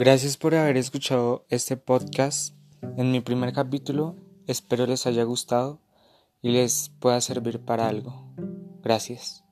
Gracias por haber escuchado este podcast en mi primer capítulo. Espero les haya gustado y les pueda servir para algo. Gracias.